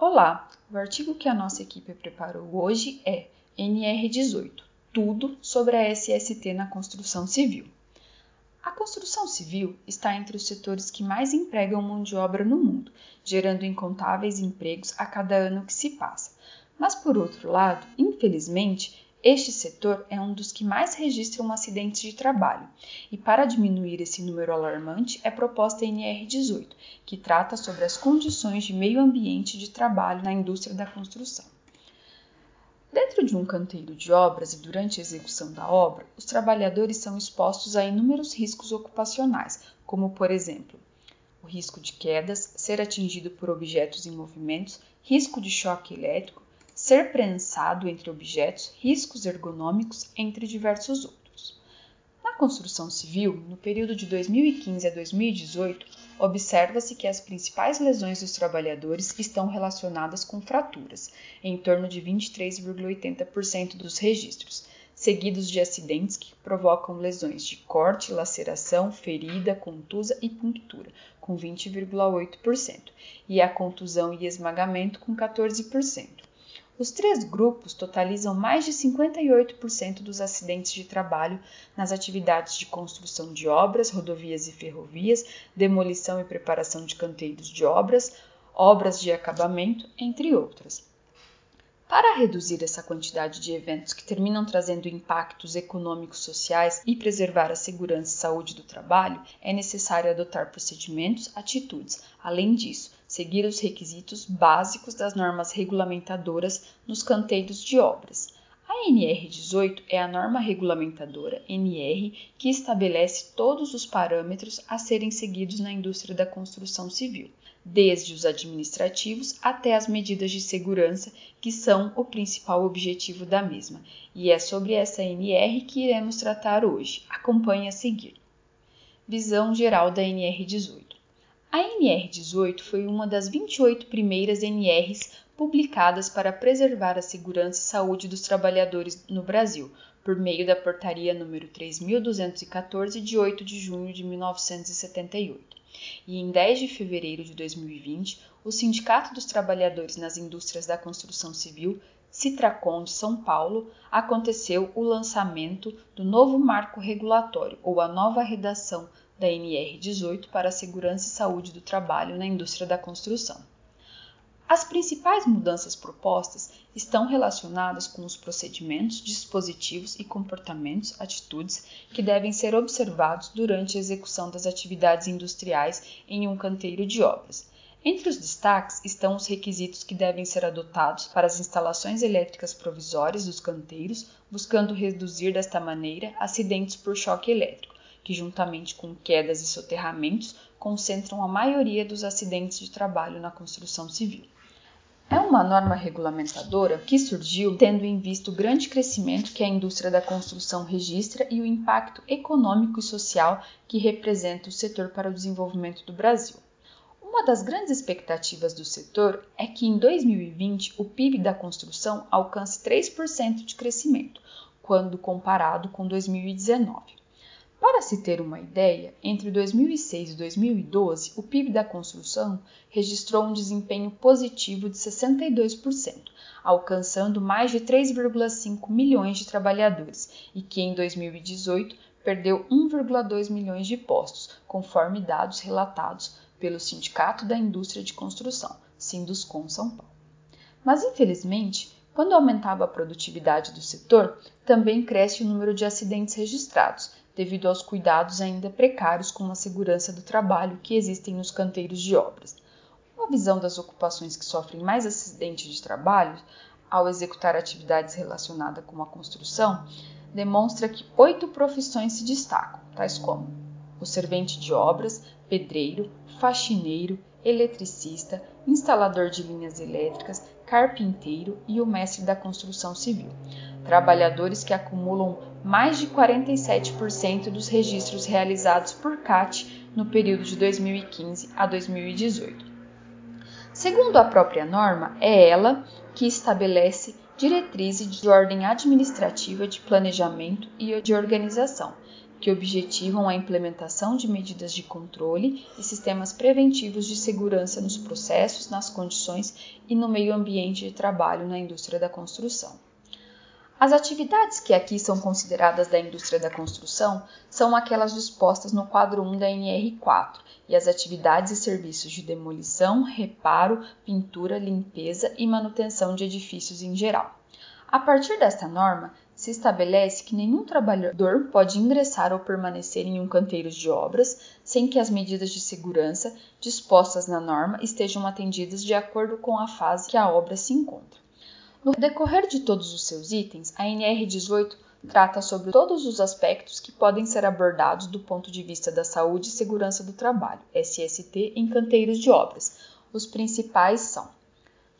Olá! O artigo que a nossa equipe preparou hoje é NR18 Tudo sobre a SST na construção civil. A construção civil está entre os setores que mais empregam mão de obra no mundo, gerando incontáveis empregos a cada ano que se passa. Mas, por outro lado, infelizmente, este setor é um dos que mais registram acidentes de trabalho, e para diminuir esse número alarmante é proposta a NR18, que trata sobre as condições de meio ambiente de trabalho na indústria da construção. Dentro de um canteiro de obras e durante a execução da obra, os trabalhadores são expostos a inúmeros riscos ocupacionais, como, por exemplo, o risco de quedas, ser atingido por objetos em movimento, risco de choque elétrico, ser prensado entre objetos, riscos ergonômicos, entre diversos outros. Na construção civil, no período de 2015 a 2018, observa-se que as principais lesões dos trabalhadores estão relacionadas com fraturas, em torno de 23,80% dos registros, seguidos de acidentes que provocam lesões de corte, laceração, ferida, contusa e punctura, com 20,8%, e a contusão e esmagamento, com 14%. Os três grupos totalizam mais de 58% dos acidentes de trabalho nas atividades de construção de obras, rodovias e ferrovias, demolição e preparação de canteiros de obras, obras de acabamento, entre outras. Para reduzir essa quantidade de eventos que terminam trazendo impactos econômicos sociais e preservar a segurança e saúde do trabalho, é necessário adotar procedimentos, atitudes. Além disso, seguir os requisitos básicos das normas regulamentadoras nos canteiros de obras. A NR18 é a norma regulamentadora NR que estabelece todos os parâmetros a serem seguidos na indústria da construção civil, desde os administrativos até as medidas de segurança, que são o principal objetivo da mesma. E é sobre essa NR que iremos tratar hoje. Acompanhe a seguir. Visão geral da NR18. A NR18 foi uma das 28 primeiras NRs publicadas para preservar a segurança e saúde dos trabalhadores no Brasil, por meio da Portaria número 3214 de 8 de junho de 1978. E em 10 de fevereiro de 2020, o Sindicato dos Trabalhadores nas Indústrias da Construção Civil, Citracom de São Paulo, aconteceu o lançamento do novo marco regulatório ou a nova redação da NR18 para a segurança e saúde do trabalho na indústria da construção. As principais mudanças propostas estão relacionadas com os procedimentos, dispositivos e comportamentos, atitudes que devem ser observados durante a execução das atividades industriais em um canteiro de obras. Entre os destaques estão os requisitos que devem ser adotados para as instalações elétricas provisórias dos canteiros, buscando reduzir desta maneira acidentes por choque elétrico que, juntamente com quedas e soterramentos, concentram a maioria dos acidentes de trabalho na construção civil. É uma norma regulamentadora que surgiu tendo em vista o grande crescimento que a indústria da construção registra e o impacto econômico e social que representa o setor para o desenvolvimento do Brasil. Uma das grandes expectativas do setor é que em 2020 o PIB da construção alcance 3% de crescimento, quando comparado com 2019. Para se ter uma ideia, entre 2006 e 2012, o PIB da construção registrou um desempenho positivo de 62%, alcançando mais de 3,5 milhões de trabalhadores, e que em 2018 perdeu 1,2 milhões de postos, conforme dados relatados pelo Sindicato da Indústria de Construção, Sinduscom São Paulo. Mas infelizmente, quando aumentava a produtividade do setor, também cresce o número de acidentes registrados, devido aos cuidados ainda precários com a segurança do trabalho que existem nos canteiros de obras. Uma visão das ocupações que sofrem mais acidentes de trabalho ao executar atividades relacionadas com a construção demonstra que oito profissões se destacam, tais como o servente de obras, pedreiro, faxineiro, eletricista, instalador de linhas elétricas, carpinteiro e o mestre da construção civil. Trabalhadores que acumulam mais de 47% dos registros realizados por CAT no período de 2015 a 2018. Segundo a própria norma, é ela que estabelece diretrizes de ordem administrativa de planejamento e de organização, que objetivam a implementação de medidas de controle e sistemas preventivos de segurança nos processos, nas condições e no meio ambiente de trabalho na indústria da construção. As atividades que aqui são consideradas da indústria da construção são aquelas dispostas no quadro 1 da NR4 e as atividades e serviços de demolição, reparo, pintura, limpeza e manutenção de edifícios em geral. A partir desta norma, se estabelece que nenhum trabalhador pode ingressar ou permanecer em um canteiro de obras sem que as medidas de segurança dispostas na norma estejam atendidas de acordo com a fase que a obra se encontra. No decorrer de todos os seus itens, a NR18 trata sobre todos os aspectos que podem ser abordados do ponto de vista da saúde e segurança do trabalho, SST, em canteiros de obras. Os principais são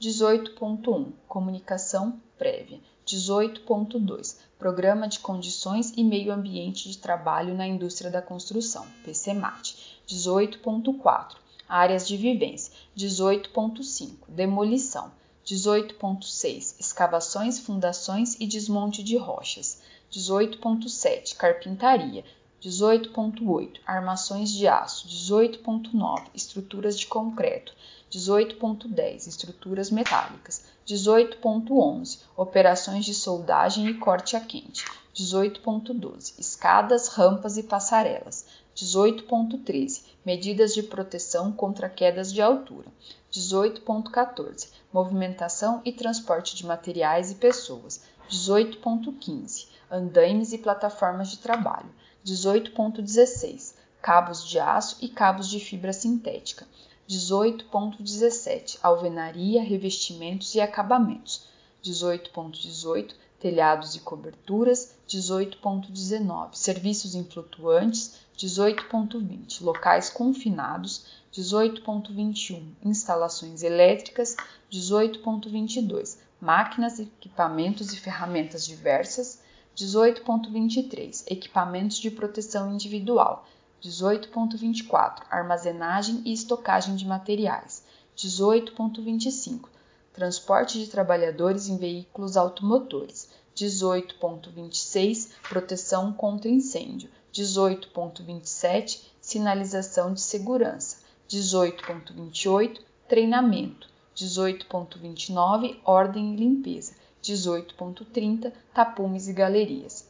18.1 Comunicação prévia, 18.2 Programa de Condições e Meio Ambiente de Trabalho na Indústria da Construção, PCMAT, 18.4 Áreas de Vivência, 18.5 Demolição, 18.6 Escavações, fundações e desmonte de rochas. 18.7 Carpintaria. 18.8 Armações de aço. 18.9 Estruturas de concreto. 18.10 Estruturas metálicas. 18.11 Operações de soldagem e corte a quente. 18.12 Escadas, rampas e passarelas. 18.13 Medidas de proteção contra quedas de altura. 18.14 Movimentação e transporte de materiais e pessoas. 18.15 Andaimes e plataformas de trabalho. 18.16 Cabos de aço e cabos de fibra sintética. 18.17 Alvenaria, revestimentos e acabamentos. 18.18 Telhados e coberturas. 18.19 Serviços influtuantes. 18.20 Locais confinados. 18.21 Instalações elétricas, 18.22 Máquinas, equipamentos e ferramentas diversas, 18.23 Equipamentos de proteção individual, 18.24 Armazenagem e estocagem de materiais, 18.25 Transporte de trabalhadores em veículos automotores, 18.26 Proteção contra incêndio, 18.27 Sinalização de segurança, 18.28 Treinamento, 18.29 Ordem e limpeza, 18.30 Tapumes e galerias.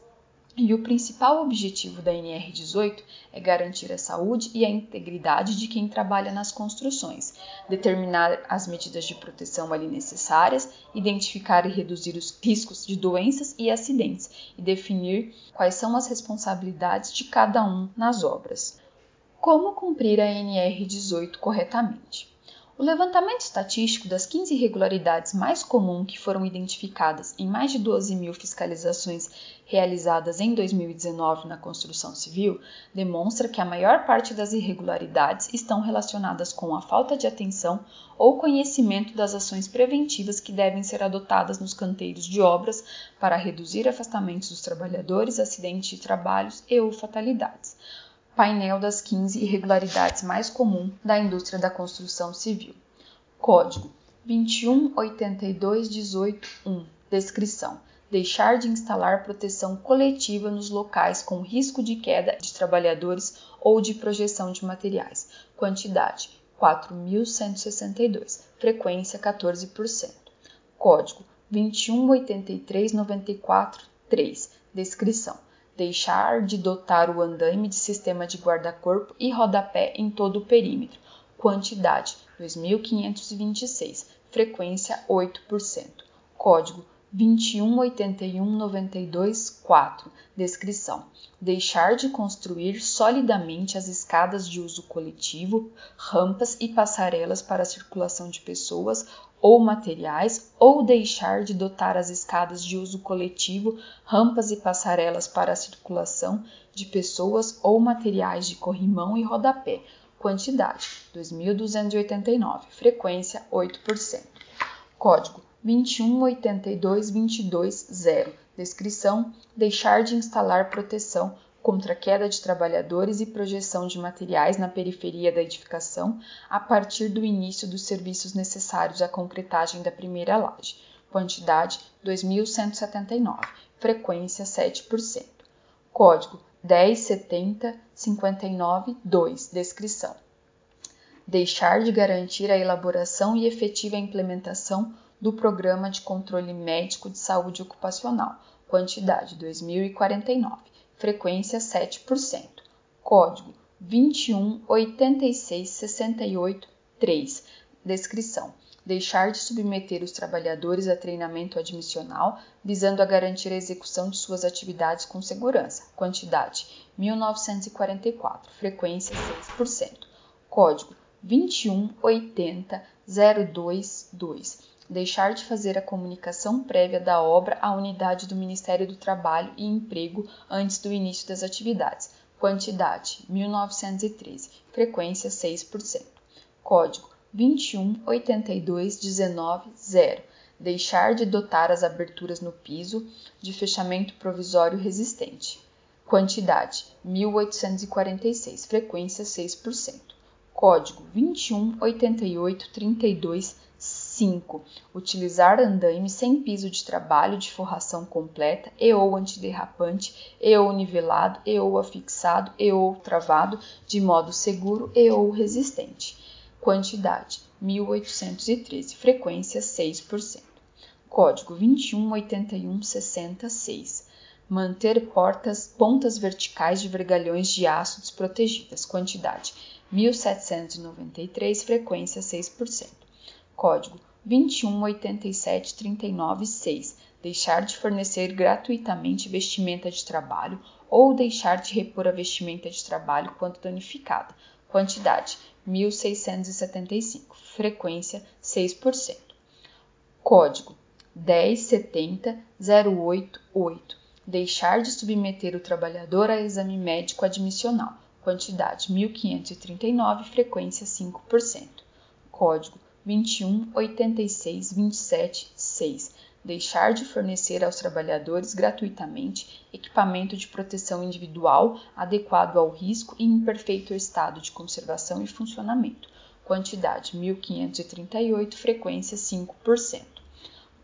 E o principal objetivo da NR18 é garantir a saúde e a integridade de quem trabalha nas construções, determinar as medidas de proteção ali necessárias, identificar e reduzir os riscos de doenças e acidentes e definir quais são as responsabilidades de cada um nas obras. Como cumprir a NR18 corretamente? O levantamento estatístico das 15 irregularidades mais comuns que foram identificadas em mais de 12 mil fiscalizações realizadas em 2019 na construção civil demonstra que a maior parte das irregularidades estão relacionadas com a falta de atenção ou conhecimento das ações preventivas que devem ser adotadas nos canteiros de obras para reduzir afastamentos dos trabalhadores, acidentes de trabalhos e ou fatalidades painel das 15 irregularidades mais comuns da indústria da construção civil. Código 218218.1 Descrição: Deixar de instalar proteção coletiva nos locais com risco de queda de trabalhadores ou de projeção de materiais. Quantidade: 4.162. Frequência: 14%. Código 218394.3 Descrição: deixar de dotar o andaime de sistema de guarda-corpo e rodapé em todo o perímetro. Quantidade: 2526. Frequência: 8%. Código 2181924. Descrição: deixar de construir solidamente as escadas de uso coletivo, rampas e passarelas para a circulação de pessoas ou materiais, ou deixar de dotar as escadas de uso coletivo, rampas e passarelas para a circulação de pessoas ou materiais de corrimão e rodapé. Quantidade: 2.289. Frequência: 8%. Código 2182220. Descrição: deixar de instalar proteção contra queda de trabalhadores e projeção de materiais na periferia da edificação a partir do início dos serviços necessários à concretagem da primeira laje. Quantidade 2179. Frequência 7%. Código 1070 59 2 Descrição deixar de garantir a elaboração e efetiva implementação do Programa de Controle Médico de Saúde Ocupacional, quantidade 2049, frequência 7%, código 21 86 68 3, descrição deixar de submeter os trabalhadores a treinamento admissional, visando a garantir a execução de suas atividades com segurança. Quantidade: 1944, frequência 6%. Código: 2180022. Deixar de fazer a comunicação prévia da obra à unidade do Ministério do Trabalho e Emprego antes do início das atividades. Quantidade: 1913. Frequência: 6%. Código: 2182190. Deixar de dotar as aberturas no piso de fechamento provisório resistente. Quantidade: 1846. Frequência: 6% código 2188325, utilizar andaime sem piso de trabalho de forração completa e ou antiderrapante e ou nivelado e ou afixado e ou travado de modo seguro e ou resistente. Quantidade 1813, frequência 6%. Código 218166. Manter portas, pontas verticais de vergalhões de aço desprotegidas. Quantidade 1793, frequência 6%. Código 2187396. Deixar de fornecer gratuitamente vestimenta de trabalho ou deixar de repor a vestimenta de trabalho quando danificada. Quantidade 1675. Frequência 6%. Código 1070088. Deixar de submeter o trabalhador a exame médico admissional quantidade 1539, frequência 5%. Código 21 86 27 6. Deixar de fornecer aos trabalhadores gratuitamente equipamento de proteção individual adequado ao risco e em perfeito estado de conservação e funcionamento. Quantidade 1538, frequência 5%.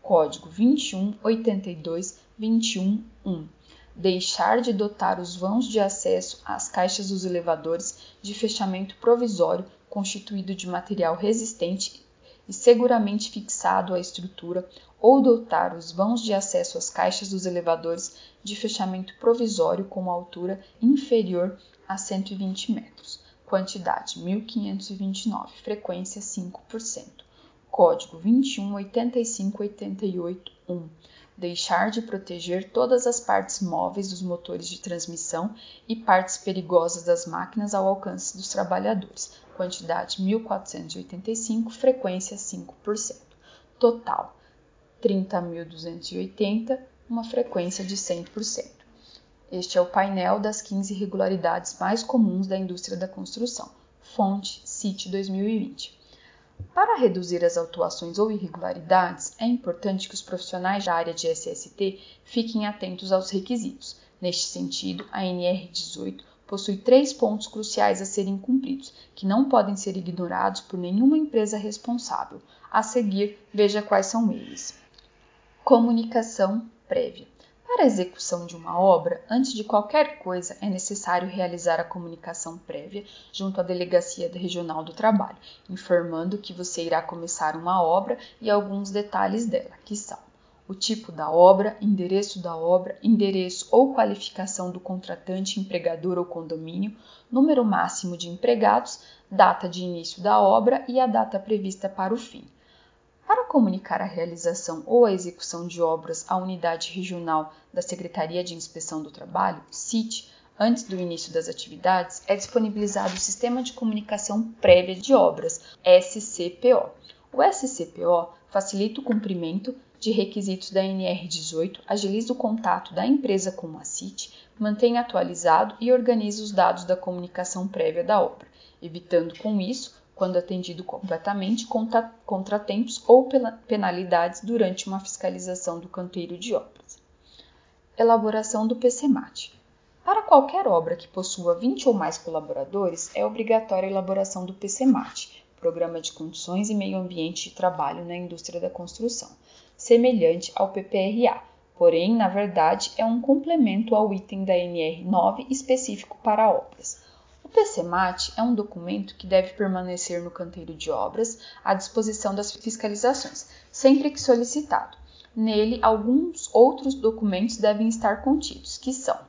Código 21 82 21 1 deixar de dotar os vãos de acesso às caixas dos elevadores de fechamento provisório constituído de material resistente e seguramente fixado à estrutura, ou dotar os vãos de acesso às caixas dos elevadores de fechamento provisório com altura inferior a 120 metros. Quantidade 1529, frequência 5%. Código 21 85 88 1 deixar de proteger todas as partes móveis dos motores de transmissão e partes perigosas das máquinas ao alcance dos trabalhadores. Quantidade 1485, frequência 5%. Total 30.280, uma frequência de 100%. Este é o painel das 15 irregularidades mais comuns da indústria da construção. Fonte CIT 2020. Para reduzir as autuações ou irregularidades, é importante que os profissionais da área de SST fiquem atentos aos requisitos. Neste sentido, a NR18 possui três pontos cruciais a serem cumpridos, que não podem ser ignorados por nenhuma empresa responsável. A seguir, veja quais são eles. Comunicação prévia. Para a execução de uma obra, antes de qualquer coisa, é necessário realizar a comunicação prévia junto à Delegacia Regional do Trabalho, informando que você irá começar uma obra e alguns detalhes dela, que são o tipo da obra, endereço da obra, endereço ou qualificação do contratante, empregador ou condomínio, número máximo de empregados, data de início da obra e a data prevista para o fim. Para comunicar a realização ou a execução de obras à unidade regional da Secretaria de Inspeção do Trabalho, CIT, antes do início das atividades, é disponibilizado o Sistema de Comunicação Prévia de Obras, SCPO. O SCPO facilita o cumprimento de requisitos da NR18, agiliza o contato da empresa com a CIT, mantém atualizado e organiza os dados da comunicação prévia da obra, evitando com isso quando atendido completamente, contra, contratempos ou penalidades durante uma fiscalização do canteiro de obras. Elaboração do PCMAT. Para qualquer obra que possua 20 ou mais colaboradores, é obrigatória a elaboração do PCMAT, Programa de Condições e Meio Ambiente de Trabalho na Indústria da Construção, semelhante ao PPRA, porém, na verdade, é um complemento ao item da NR 9 específico para obras. PCMAT é um documento que deve permanecer no canteiro de obras à disposição das fiscalizações, sempre que solicitado. Nele, alguns outros documentos devem estar contidos, que são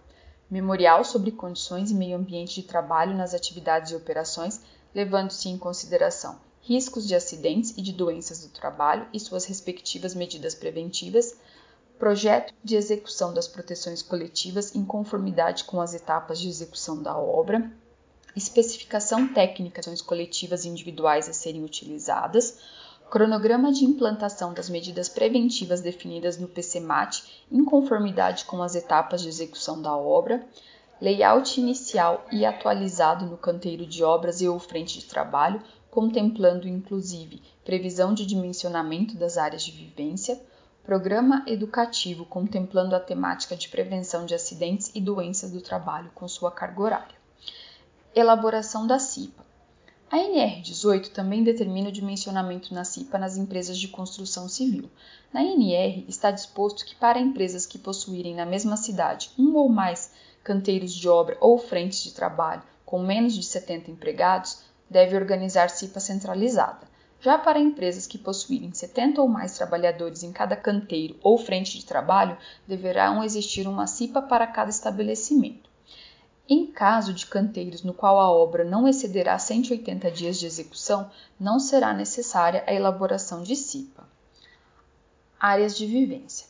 memorial sobre condições e meio ambiente de trabalho nas atividades e operações, levando-se em consideração riscos de acidentes e de doenças do trabalho e suas respectivas medidas preventivas, projeto de execução das proteções coletivas em conformidade com as etapas de execução da obra, especificação técnica de ações coletivas individuais a serem utilizadas, cronograma de implantação das medidas preventivas definidas no PCMAT em conformidade com as etapas de execução da obra, layout inicial e atualizado no canteiro de obras e ou frente de trabalho, contemplando inclusive previsão de dimensionamento das áreas de vivência, programa educativo contemplando a temática de prevenção de acidentes e doenças do trabalho com sua carga horária. Elaboração da CIPA a NR18 também determina o dimensionamento na CIPA nas empresas de construção civil. Na NR está disposto que para empresas que possuírem na mesma cidade um ou mais canteiros de obra ou frentes de trabalho com menos de 70 empregados, deve organizar CIPA centralizada. Já para empresas que possuírem 70 ou mais trabalhadores em cada canteiro ou frente de trabalho, deverão existir uma CIPA para cada estabelecimento. Em caso de canteiros no qual a obra não excederá 180 dias de execução, não será necessária a elaboração de CIPA. Áreas de vivência.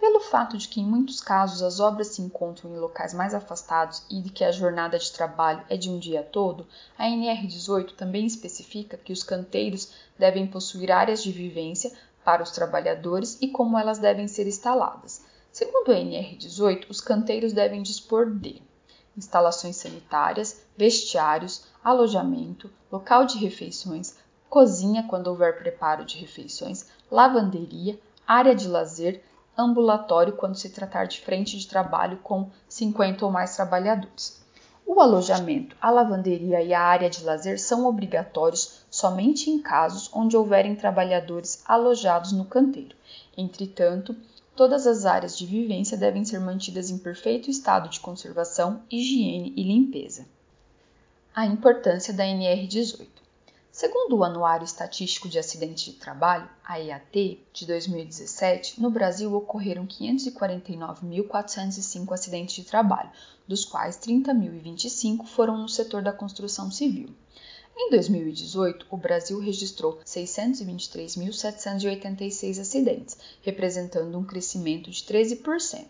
Pelo fato de que em muitos casos as obras se encontram em locais mais afastados e de que a jornada de trabalho é de um dia todo, a NR18 também especifica que os canteiros devem possuir áreas de vivência para os trabalhadores e como elas devem ser instaladas. Segundo a NR18, os canteiros devem dispor de instalações sanitárias, vestiários, alojamento, local de refeições, cozinha quando houver preparo de refeições, lavanderia, área de lazer, ambulatório quando se tratar de frente de trabalho com 50 ou mais trabalhadores. O alojamento, a lavanderia e a área de lazer são obrigatórios somente em casos onde houverem trabalhadores alojados no canteiro. Entretanto, Todas as áreas de vivência devem ser mantidas em perfeito estado de conservação, higiene e limpeza. A importância da NR18. Segundo o Anuário Estatístico de Acidentes de Trabalho, AEAT, de 2017, no Brasil ocorreram 549.405 acidentes de trabalho, dos quais 30.025 foram no setor da construção civil. Em 2018, o Brasil registrou 623.786 acidentes, representando um crescimento de 13%.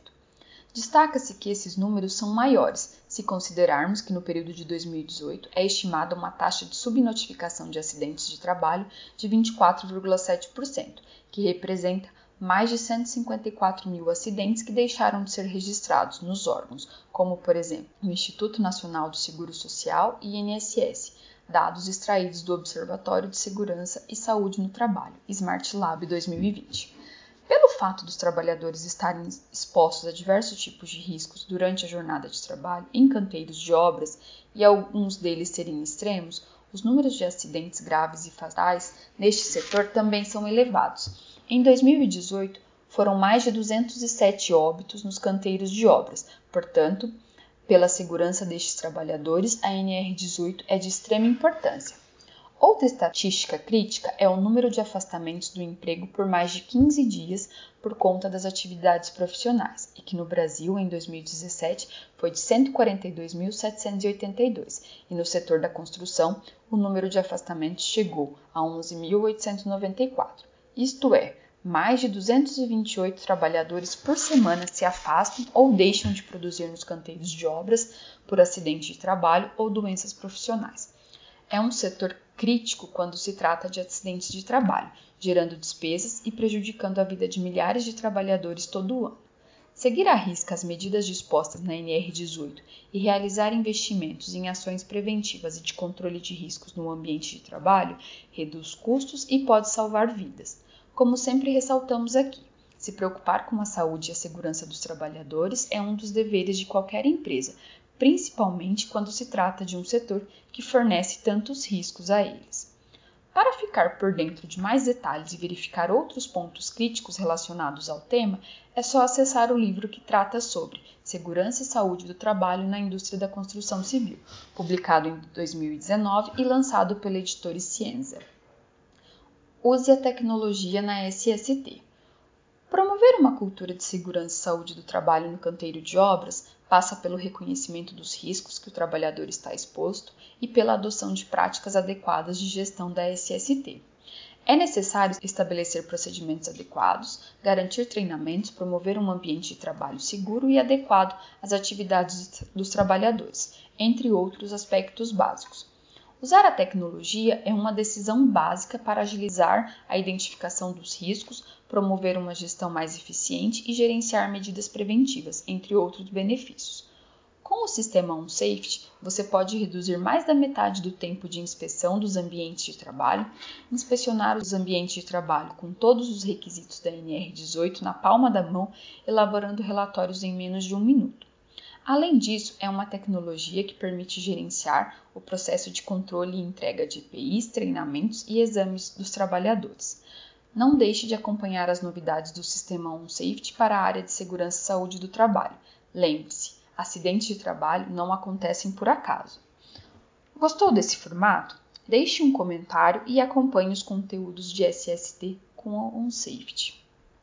Destaca-se que esses números são maiores se considerarmos que no período de 2018 é estimada uma taxa de subnotificação de acidentes de trabalho de 24,7%, que representa mais de 154 mil acidentes que deixaram de ser registrados nos órgãos, como, por exemplo, o Instituto Nacional do Seguro Social e INSS, dados extraídos do Observatório de Segurança e Saúde no Trabalho, Smart Lab 2020. Pelo fato dos trabalhadores estarem expostos a diversos tipos de riscos durante a jornada de trabalho em canteiros de obras e alguns deles serem extremos, os números de acidentes graves e fatais neste setor também são elevados. Em 2018, foram mais de 207 óbitos nos canteiros de obras, portanto, pela segurança destes trabalhadores, a NR18 é de extrema importância. Outra estatística crítica é o número de afastamentos do emprego por mais de 15 dias por conta das atividades profissionais, e que no Brasil, em 2017, foi de 142.782, e no setor da construção, o número de afastamentos chegou a 11.894. Isto é, mais de 228 trabalhadores por semana se afastam ou deixam de produzir nos canteiros de obras por acidente de trabalho ou doenças profissionais. É um setor crítico quando se trata de acidentes de trabalho, gerando despesas e prejudicando a vida de milhares de trabalhadores todo ano. Seguir à risca as medidas dispostas na NR18 e realizar investimentos em ações preventivas e de controle de riscos no ambiente de trabalho reduz custos e pode salvar vidas. Como sempre ressaltamos aqui, se preocupar com a saúde e a segurança dos trabalhadores é um dos deveres de qualquer empresa, principalmente quando se trata de um setor que fornece tantos riscos a eles. Para ficar por dentro de mais detalhes e verificar outros pontos críticos relacionados ao tema, é só acessar o livro que trata sobre Segurança e Saúde do Trabalho na Indústria da Construção Civil, publicado em 2019 e lançado pela editora Cienza. Use a tecnologia na SST. Promover uma cultura de segurança e saúde do trabalho no canteiro de obras passa pelo reconhecimento dos riscos que o trabalhador está exposto e pela adoção de práticas adequadas de gestão da SST. É necessário estabelecer procedimentos adequados, garantir treinamentos, promover um ambiente de trabalho seguro e adequado às atividades dos trabalhadores, entre outros aspectos básicos. Usar a tecnologia é uma decisão básica para agilizar a identificação dos riscos, promover uma gestão mais eficiente e gerenciar medidas preventivas, entre outros benefícios. Com o sistema OnSafety, você pode reduzir mais da metade do tempo de inspeção dos ambientes de trabalho, inspecionar os ambientes de trabalho com todos os requisitos da NR18 na palma da mão, elaborando relatórios em menos de um minuto. Além disso, é uma tecnologia que permite gerenciar o processo de controle e entrega de EPIs, treinamentos e exames dos trabalhadores. Não deixe de acompanhar as novidades do sistema OnSafety para a área de segurança e saúde do trabalho. Lembre-se, acidentes de trabalho não acontecem por acaso. Gostou desse formato? Deixe um comentário e acompanhe os conteúdos de SST com o OnSafety.